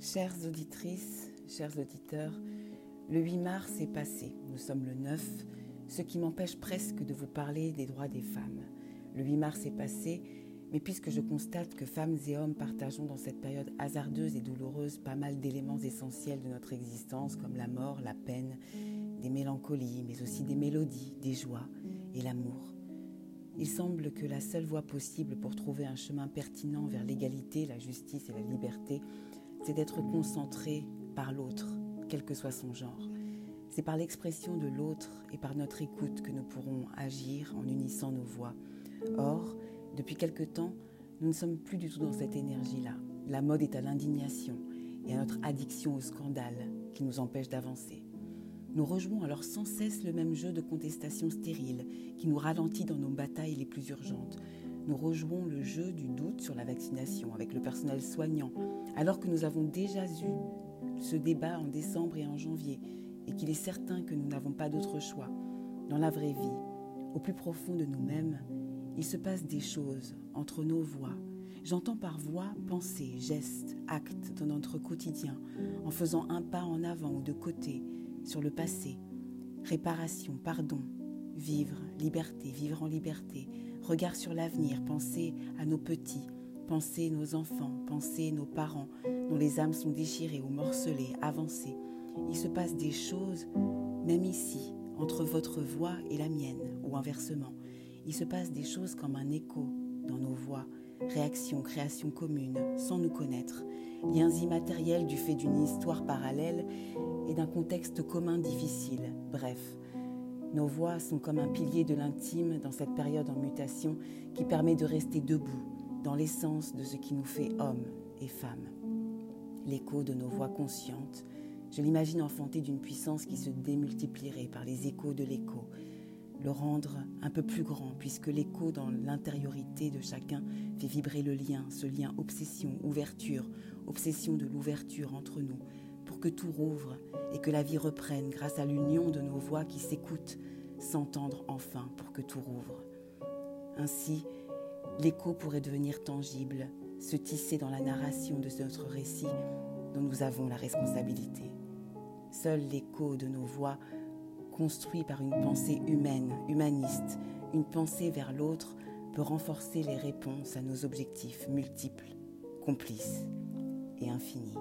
Chères auditrices, chers auditeurs, le 8 mars est passé, nous sommes le 9, ce qui m'empêche presque de vous parler des droits des femmes. Le 8 mars est passé, mais puisque je constate que femmes et hommes partageons dans cette période hasardeuse et douloureuse pas mal d'éléments essentiels de notre existence, comme la mort, la peine, des mélancolies, mais aussi des mélodies, des joies et l'amour. Il semble que la seule voie possible pour trouver un chemin pertinent vers l'égalité, la justice et la liberté, c'est d'être concentré par l'autre, quel que soit son genre. C'est par l'expression de l'autre et par notre écoute que nous pourrons agir en unissant nos voix. Or, depuis quelque temps, nous ne sommes plus du tout dans cette énergie-là. La mode est à l'indignation et à notre addiction au scandale qui nous empêche d'avancer. Nous rejouons alors sans cesse le même jeu de contestation stérile qui nous ralentit dans nos batailles les plus urgentes. Nous rejouons le jeu du doute sur la vaccination avec le personnel soignant, alors que nous avons déjà eu ce débat en décembre et en janvier, et qu'il est certain que nous n'avons pas d'autre choix. Dans la vraie vie, au plus profond de nous-mêmes, il se passe des choses entre nos voix. J'entends par voix pensée, gestes, actes dans notre quotidien, en faisant un pas en avant ou de côté, sur le passé, réparation, pardon, vivre, liberté, vivre en liberté, regard sur l'avenir, penser à nos petits, penser nos enfants, penser nos parents dont les âmes sont déchirées ou morcelées, avancées. Il se passe des choses, même ici, entre votre voix et la mienne, ou inversement. Il se passe des choses comme un écho dans nos voix, réaction, création commune, sans nous connaître, liens immatériels du fait d'une histoire parallèle et d'un contexte commun difficile. Bref, nos voix sont comme un pilier de l'intime dans cette période en mutation qui permet de rester debout dans l'essence de ce qui nous fait hommes et femmes. L'écho de nos voix conscientes, je l'imagine enfanté d'une puissance qui se démultiplierait par les échos de l'écho, le rendre un peu plus grand, puisque l'écho dans l'intériorité de chacun fait vibrer le lien, ce lien obsession, ouverture, obsession de l'ouverture entre nous, pour que tout rouvre et que la vie reprenne grâce à l'union de nos voix qui s'écoutent, s'entendre enfin pour que tout rouvre. Ainsi, l'écho pourrait devenir tangible, se tisser dans la narration de notre récit dont nous avons la responsabilité. Seul l'écho de nos voix construit par une pensée humaine, humaniste, une pensée vers l'autre, peut renforcer les réponses à nos objectifs multiples, complices et infinis.